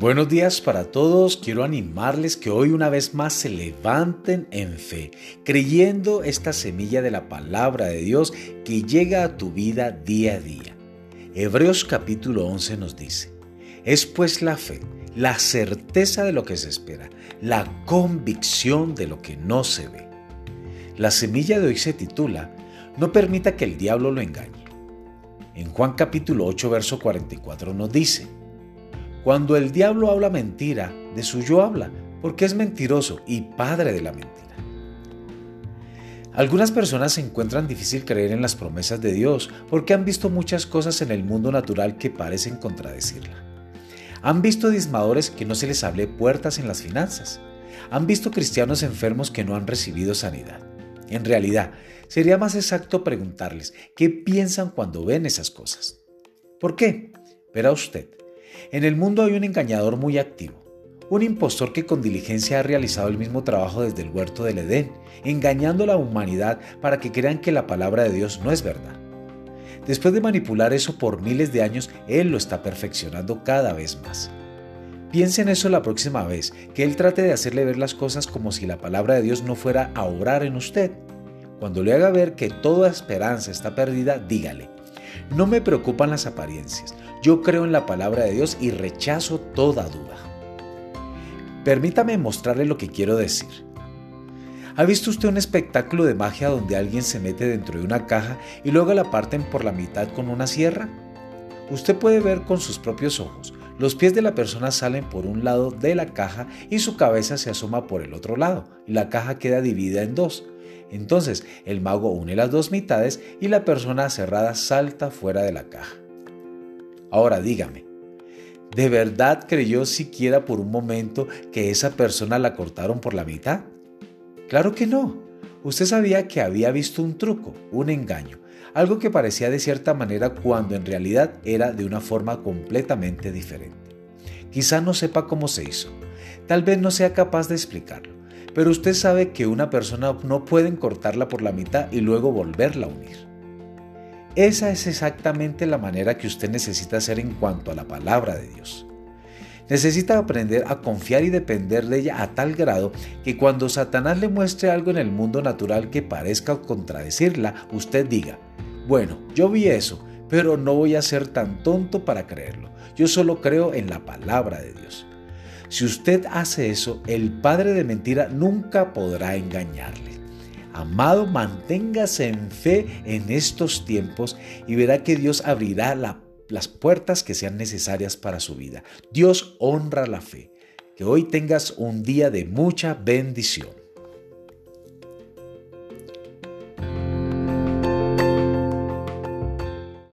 Buenos días para todos. Quiero animarles que hoy una vez más se levanten en fe, creyendo esta semilla de la palabra de Dios que llega a tu vida día a día. Hebreos capítulo 11 nos dice, es pues la fe, la certeza de lo que se espera, la convicción de lo que no se ve. La semilla de hoy se titula, no permita que el diablo lo engañe. En Juan capítulo 8, verso 44 nos dice, cuando el diablo habla mentira, de suyo habla, porque es mentiroso y padre de la mentira. Algunas personas se encuentran difícil creer en las promesas de Dios porque han visto muchas cosas en el mundo natural que parecen contradecirla. Han visto dismadores que no se les hable puertas en las finanzas. Han visto cristianos enfermos que no han recibido sanidad. En realidad, sería más exacto preguntarles qué piensan cuando ven esas cosas. ¿Por qué? Verá usted, en el mundo hay un engañador muy activo, un impostor que con diligencia ha realizado el mismo trabajo desde el huerto del Edén, engañando a la humanidad para que crean que la palabra de Dios no es verdad. Después de manipular eso por miles de años, Él lo está perfeccionando cada vez más. Piense en eso la próxima vez, que Él trate de hacerle ver las cosas como si la palabra de Dios no fuera a obrar en usted. Cuando le haga ver que toda esperanza está perdida, dígale, no me preocupan las apariencias, yo creo en la palabra de Dios y rechazo toda duda. Permítame mostrarle lo que quiero decir. ¿Ha visto usted un espectáculo de magia donde alguien se mete dentro de una caja y luego la parten por la mitad con una sierra? Usted puede ver con sus propios ojos. Los pies de la persona salen por un lado de la caja y su cabeza se asoma por el otro lado la caja queda dividida en dos. Entonces el mago une las dos mitades y la persona cerrada salta fuera de la caja. Ahora dígame, ¿de verdad creyó siquiera por un momento que esa persona la cortaron por la mitad? Claro que no. Usted sabía que había visto un truco, un engaño, algo que parecía de cierta manera cuando en realidad era de una forma completamente diferente. Quizá no sepa cómo se hizo, tal vez no sea capaz de explicarlo, pero usted sabe que una persona no pueden cortarla por la mitad y luego volverla a unir. Esa es exactamente la manera que usted necesita hacer en cuanto a la palabra de Dios. Necesita aprender a confiar y depender de ella a tal grado que cuando Satanás le muestre algo en el mundo natural que parezca contradecirla, usted diga, bueno, yo vi eso, pero no voy a ser tan tonto para creerlo. Yo solo creo en la palabra de Dios. Si usted hace eso, el padre de mentira nunca podrá engañarle. Amado, manténgase en fe en estos tiempos y verá que Dios abrirá las puertas que sean necesarias para su vida. Dios honra la fe. Que hoy tengas un día de mucha bendición.